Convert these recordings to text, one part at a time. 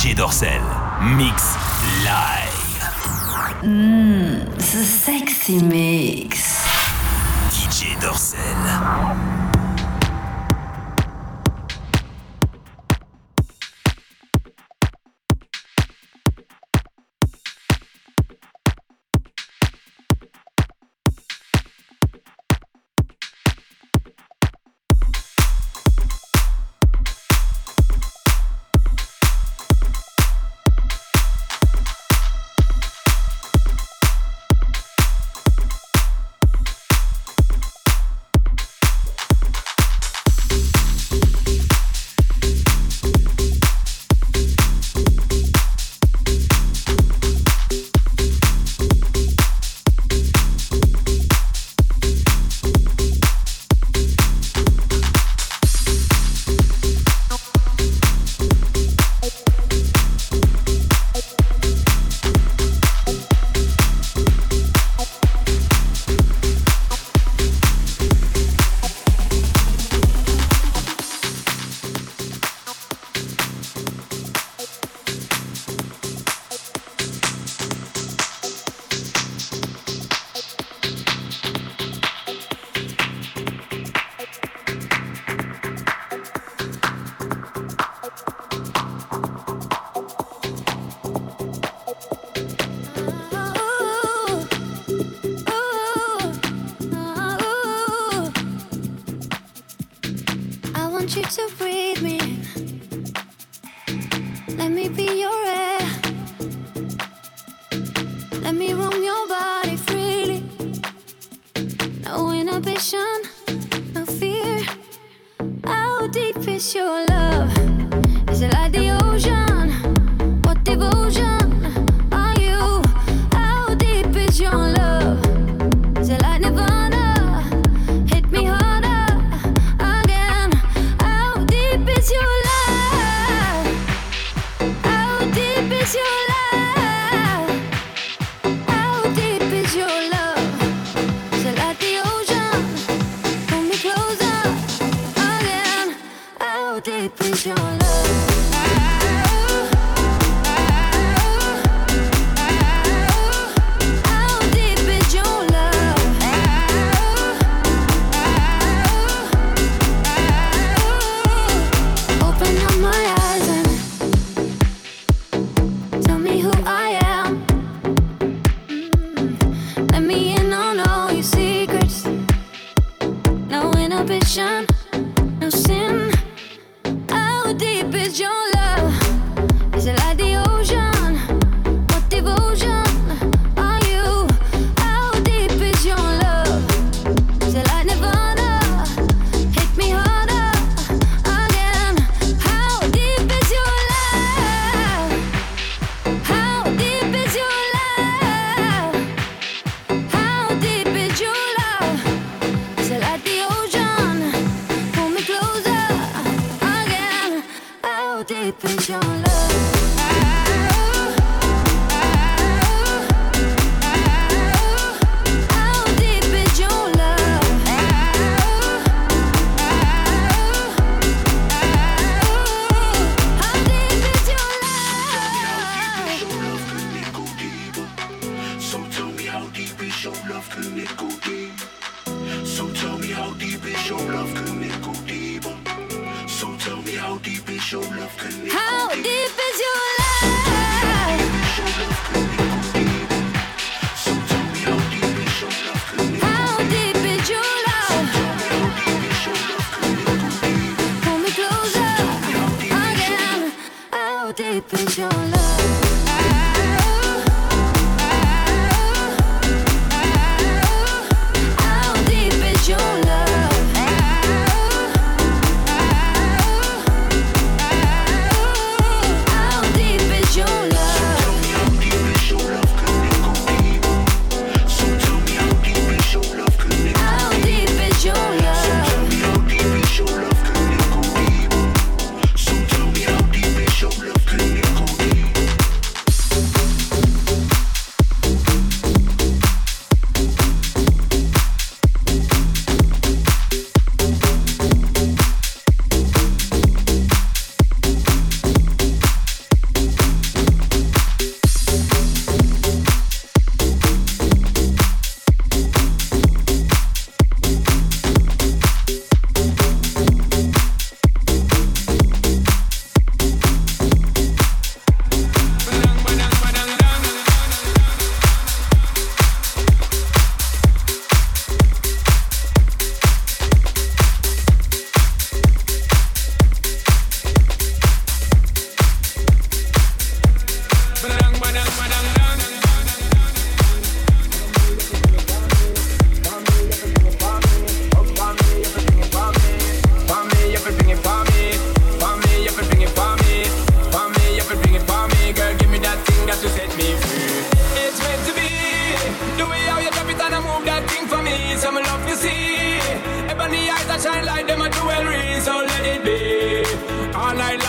DJ Dorsel. Mix live. Mmm, the sexy mix. DJ Dorsel. It's your love? It's like the ocean? how deep is your love connection? How deep is your love?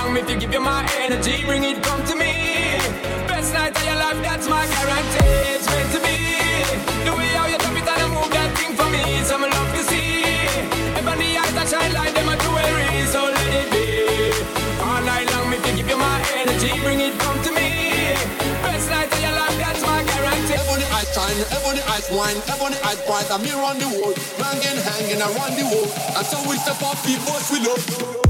long if you give you my energy, bring it come to me. Best night of your life, that's my guarantee. It's meant to be. The way how you drop it and move that thing for me, some love to see. Even the eyes that shine like them are jewelry, so let it be. All night long if you give you my energy, bring it come to me. Best night of your life, that's my guarantee. Everybody eyes shine, everybody eyes wine, everybody eyes bright. I'm here on the road, banging, hanging around the world. And so we step up, people we love.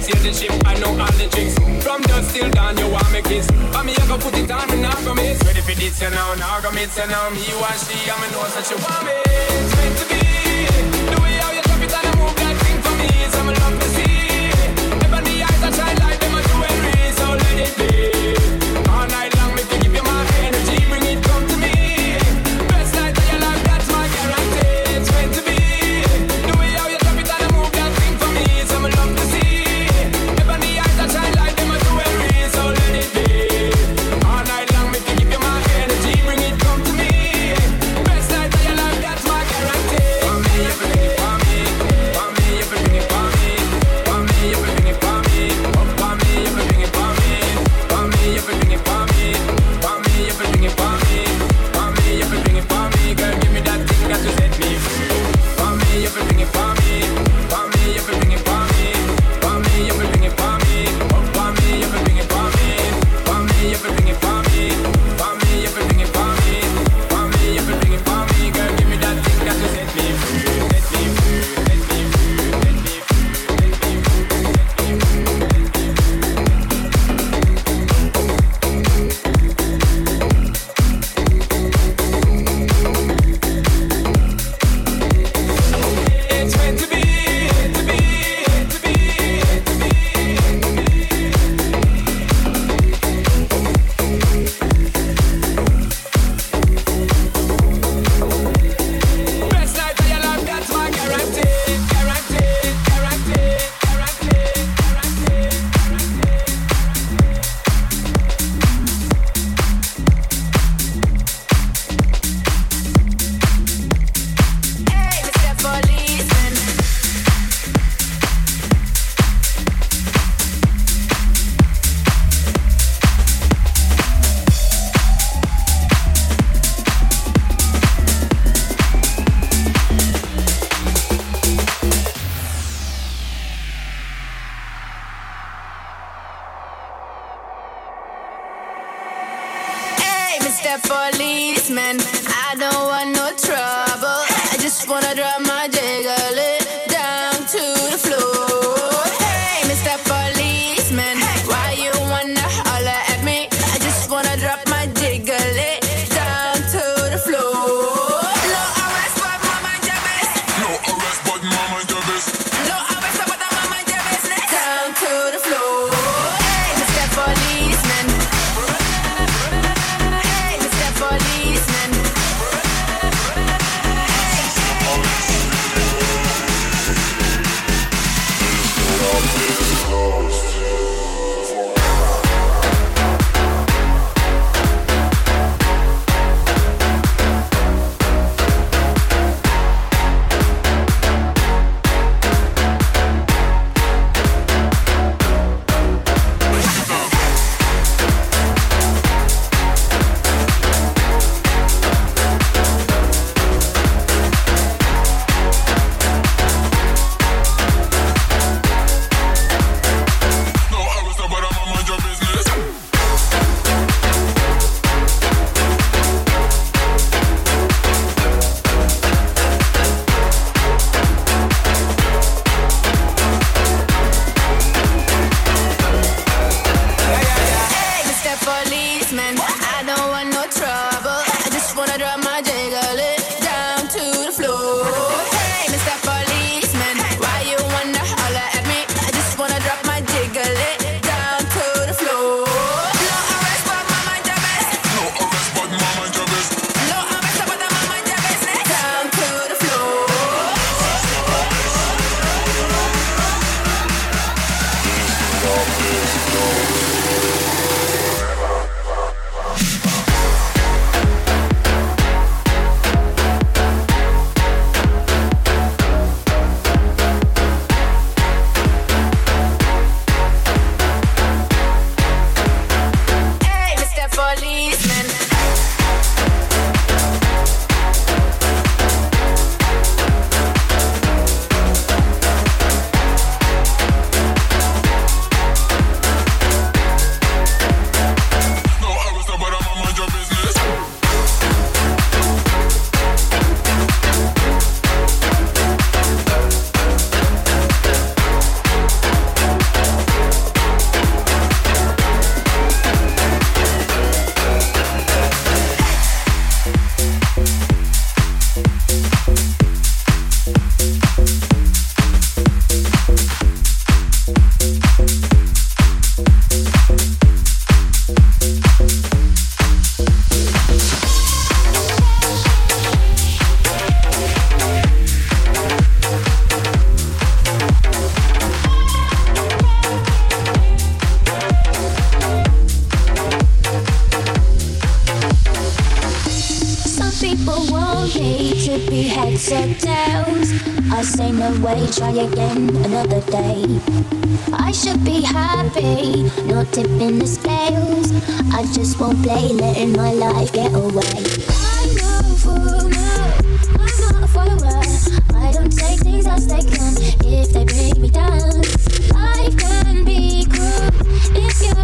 them sail. I know all the tricks. From dusk till dawn, you want me kiss. but me here go put it on and not gonna miss. Ready for this, you know, now gonna miss, you know. Me, you and she, I'ma know that you want me. It's meant to be. The way how you drop it and move that thing for me is I'ma love to see.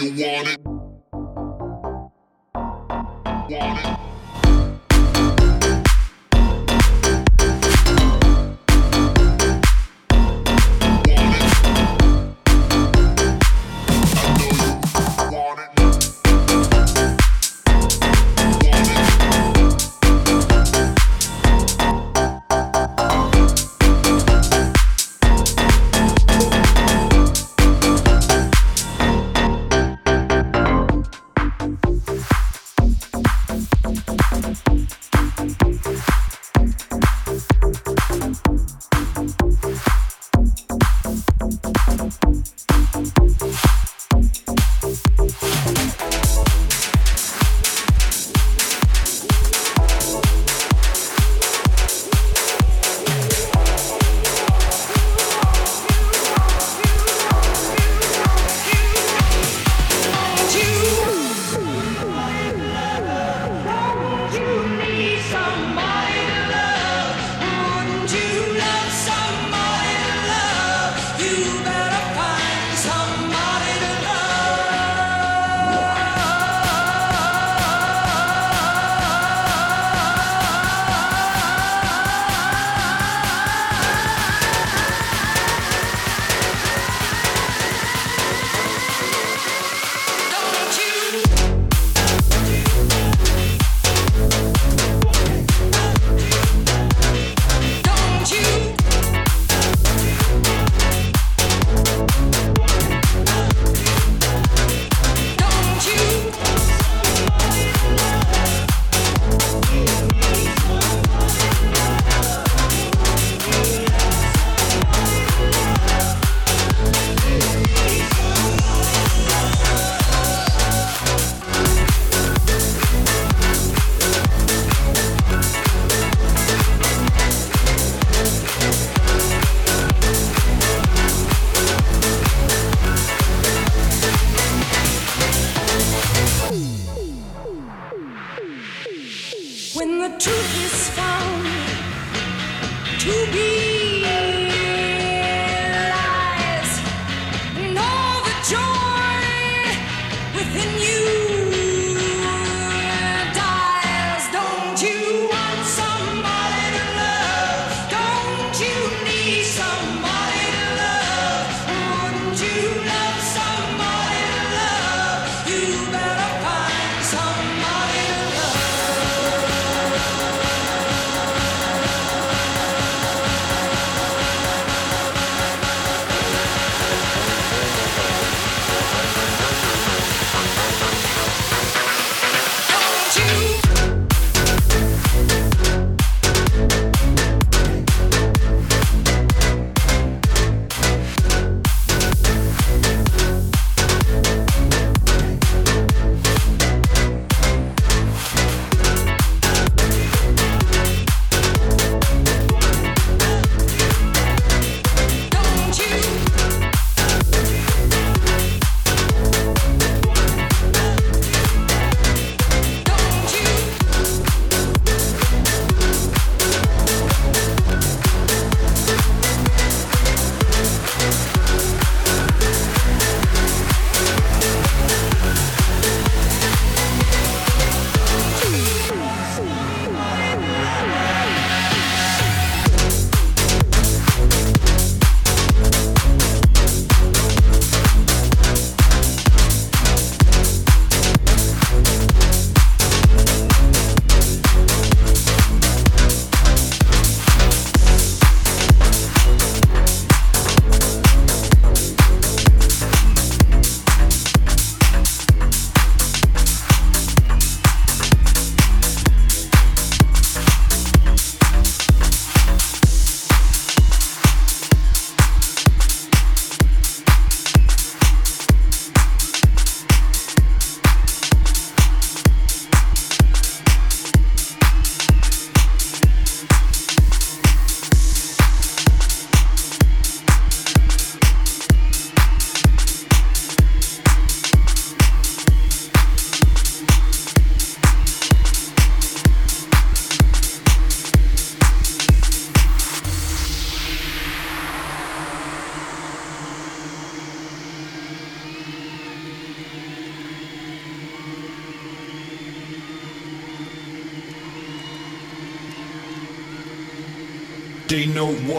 you want it.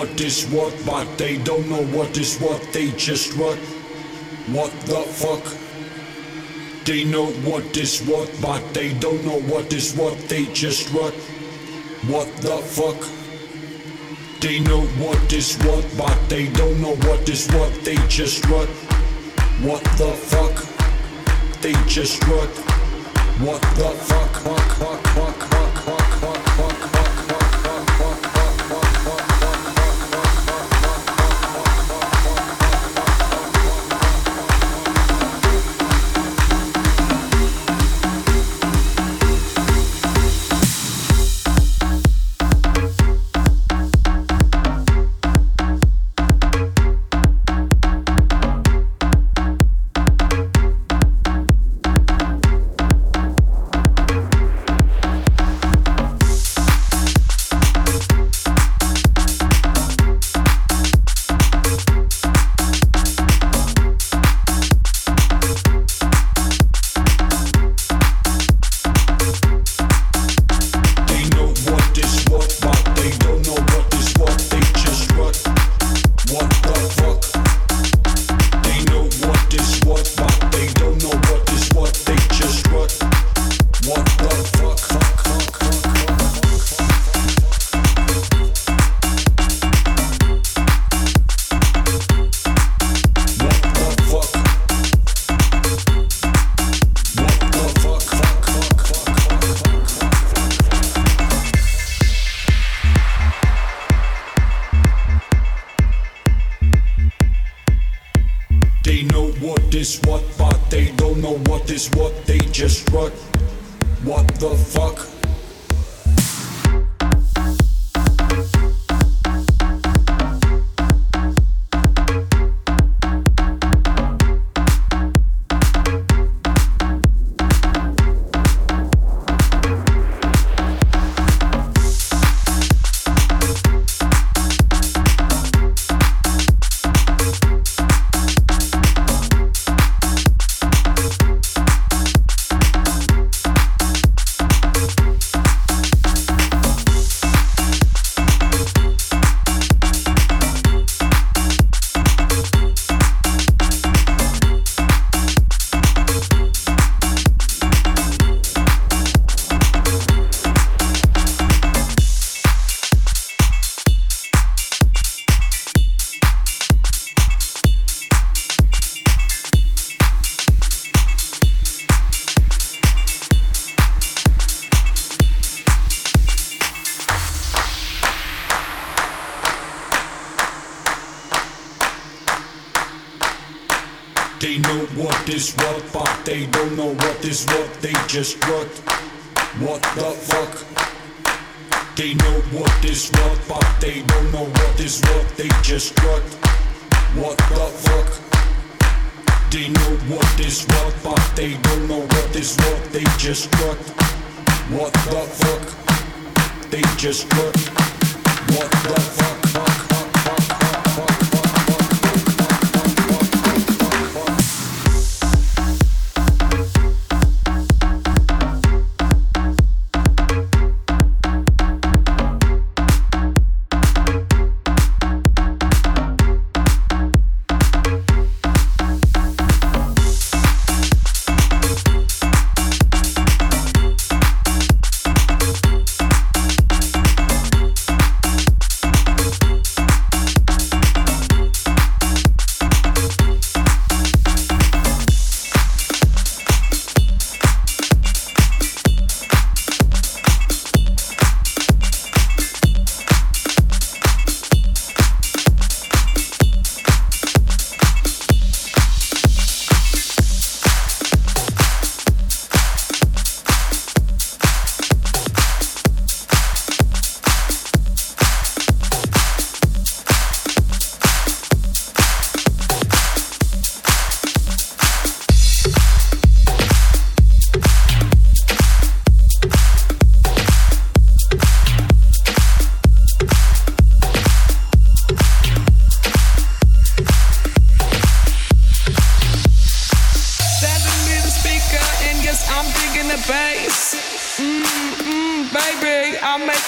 What is what, but they don't know what is what. They just what? What the fuck? They know what is what, but they don't know what is what. They just what? What the fuck? They know what is what, but they don't know what is what. They just what? What the fuck? They just what? What the fuck? Fuck, fuck, fuck, just what? What the fuck? They know what is what, but they don't know what is what. They just what? What the fuck? They just what? What the fuck,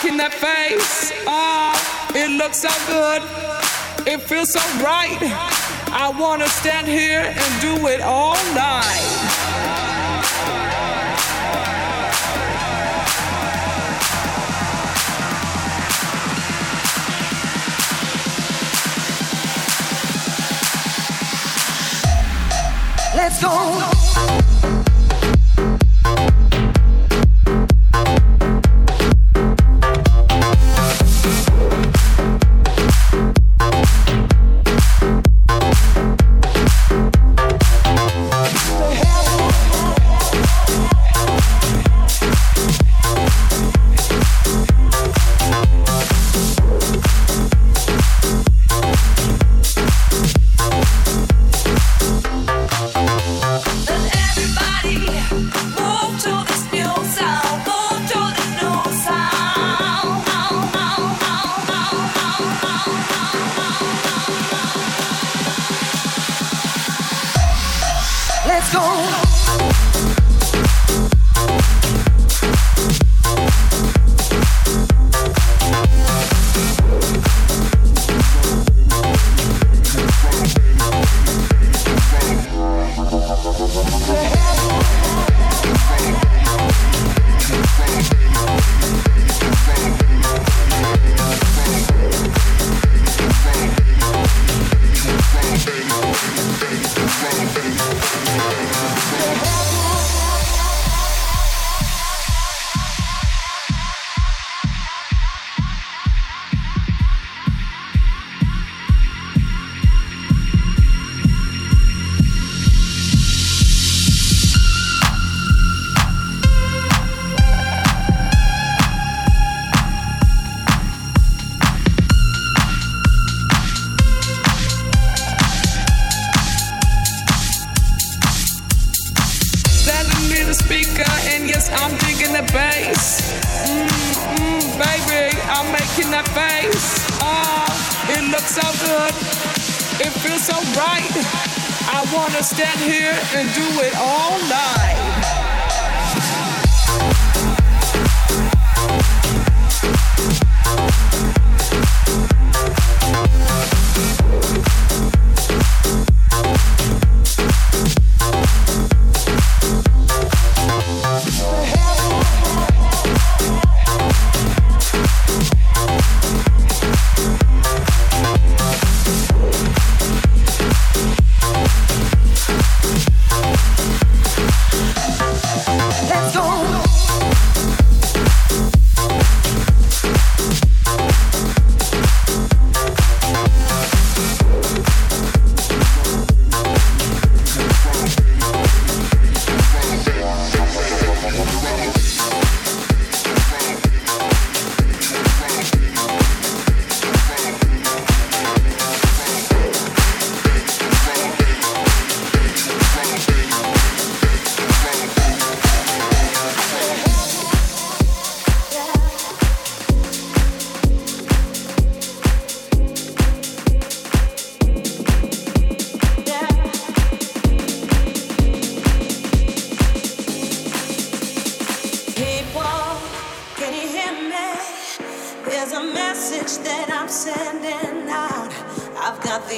making that face. Ah. it looks so good. It feels so right. I wanna stand here and do it all night. Let's go.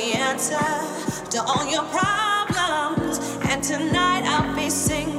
the answer to all your problems. And tonight I'll be singing.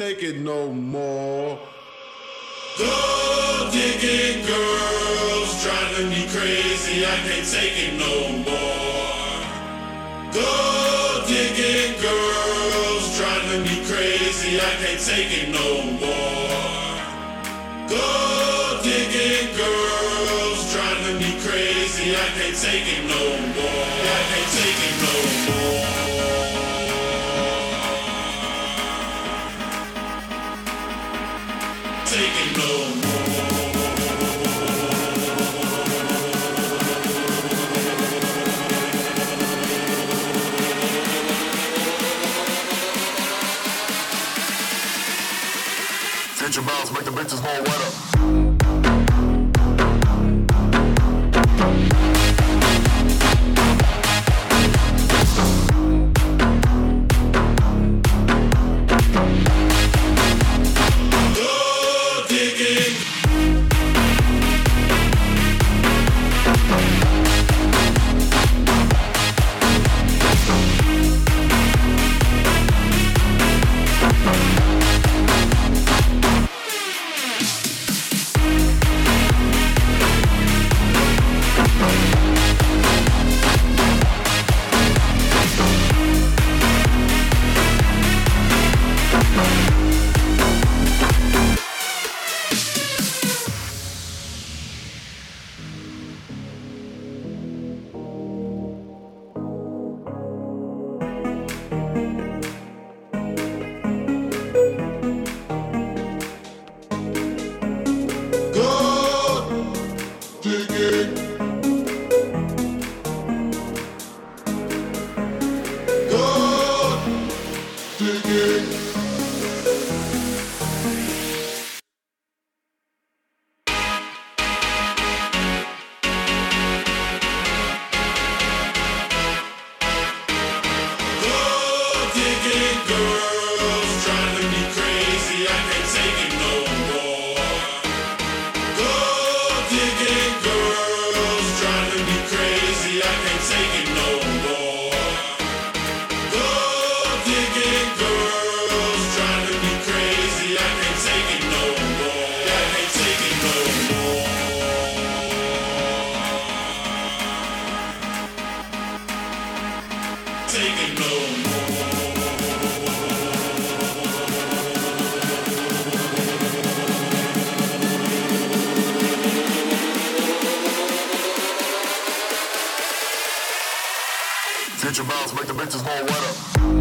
Can't Future bounce, make the bitches more wetter.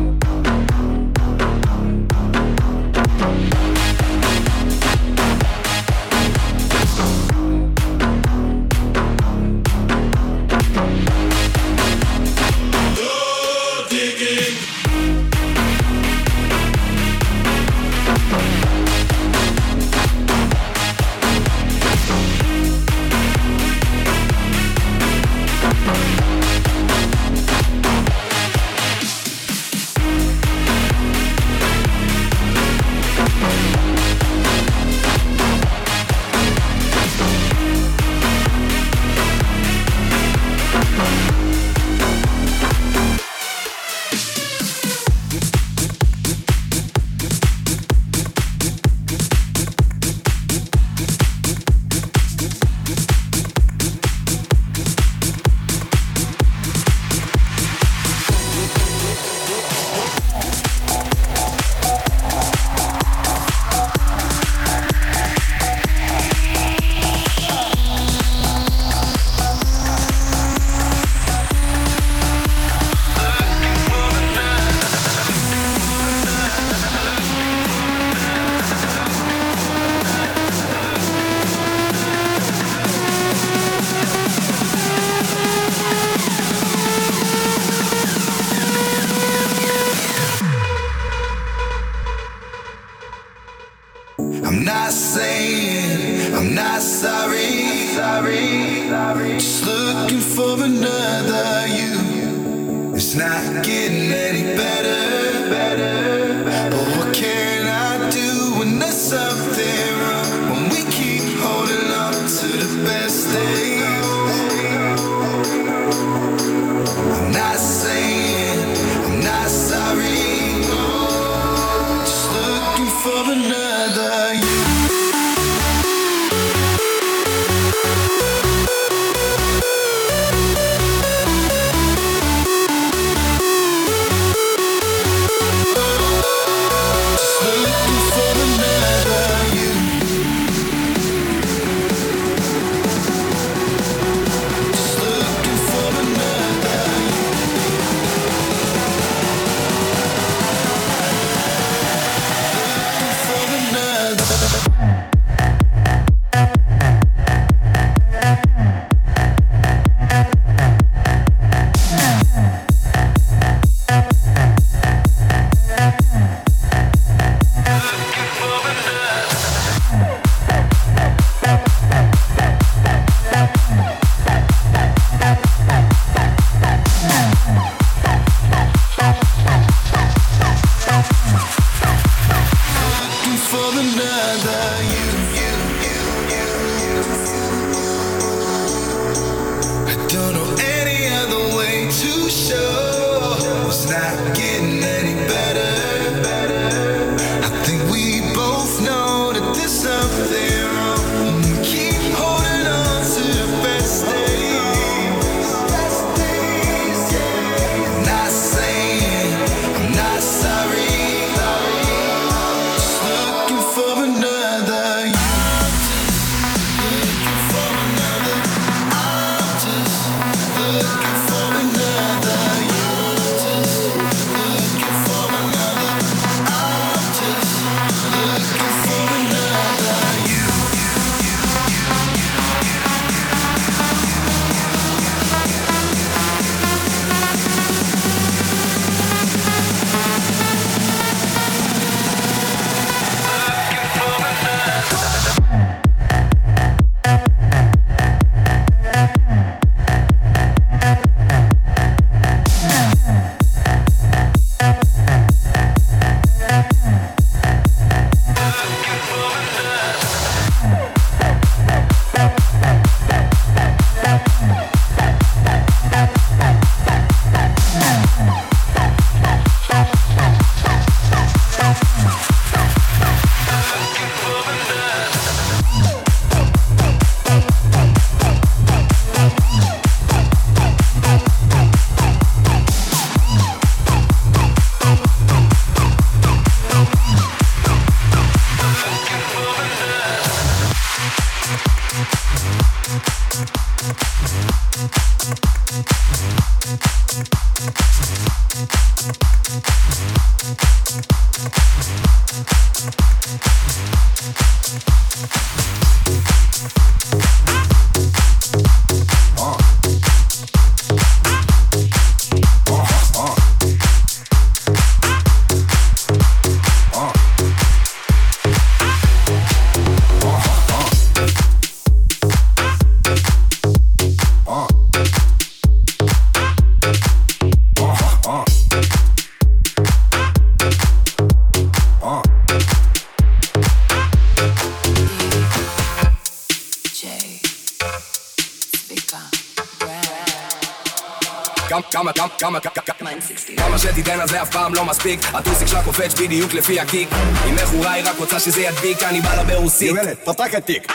מספיק. הטוסיק שלה קופץ בדיוק לפי הקיק. אם מכורה היא רק רוצה שזה ידביק אני בא לה ברוסית. גברת, פתח התיק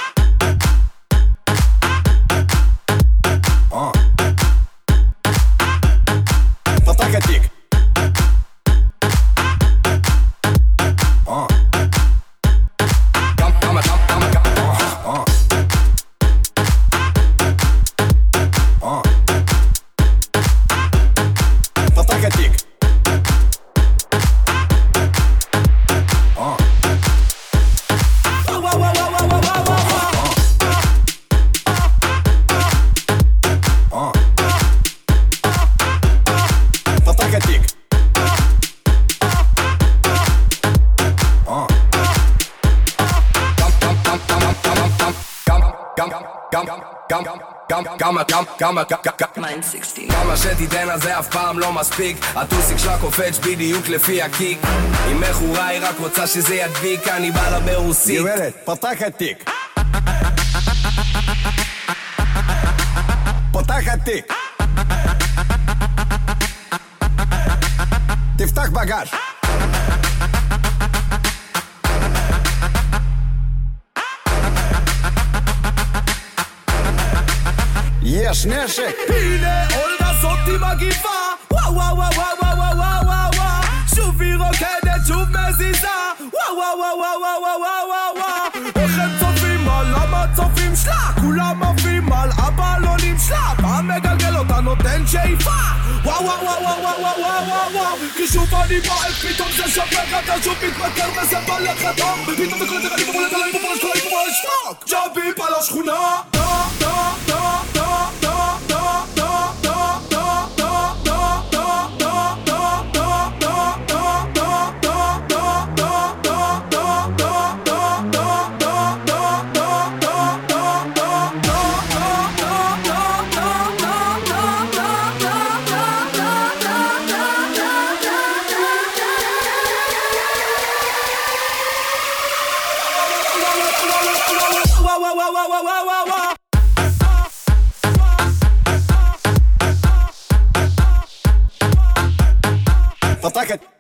פתח התיק כמה, כמה, שתיתן אז זה אף פעם לא מספיק. הטוסיק שלה קופץ בדיוק לפי הקיק. אם מכורה היא רק רוצה שזה ידביק אני בא לה ברוסית. גברת, פתח התיק. פתח התיק. תפתח בגאז' יש נשק! הנה אולגה זאתי מגיבה וואו וואו וואו וואו וואו וואו וואו וואו שוב היא רוקדת, שוב מזיזה וואו וואו וואו וואו וואו וואו וואו איך הם צופים על המצופים שלה כולם עפים על הבלונים שלה מגלגל אותה נותן שאיפה וואו וואו וואו וואו וואו וואו וואו וואו כי שוב אני בועט פתאום זה שופך אתה שוב מתמכר וזה בא לך טוב פתאום זה קולט אני פופולט עליי פופולט כל היפופולט שטוק ג'אביפ על השכונה דה דה דה I a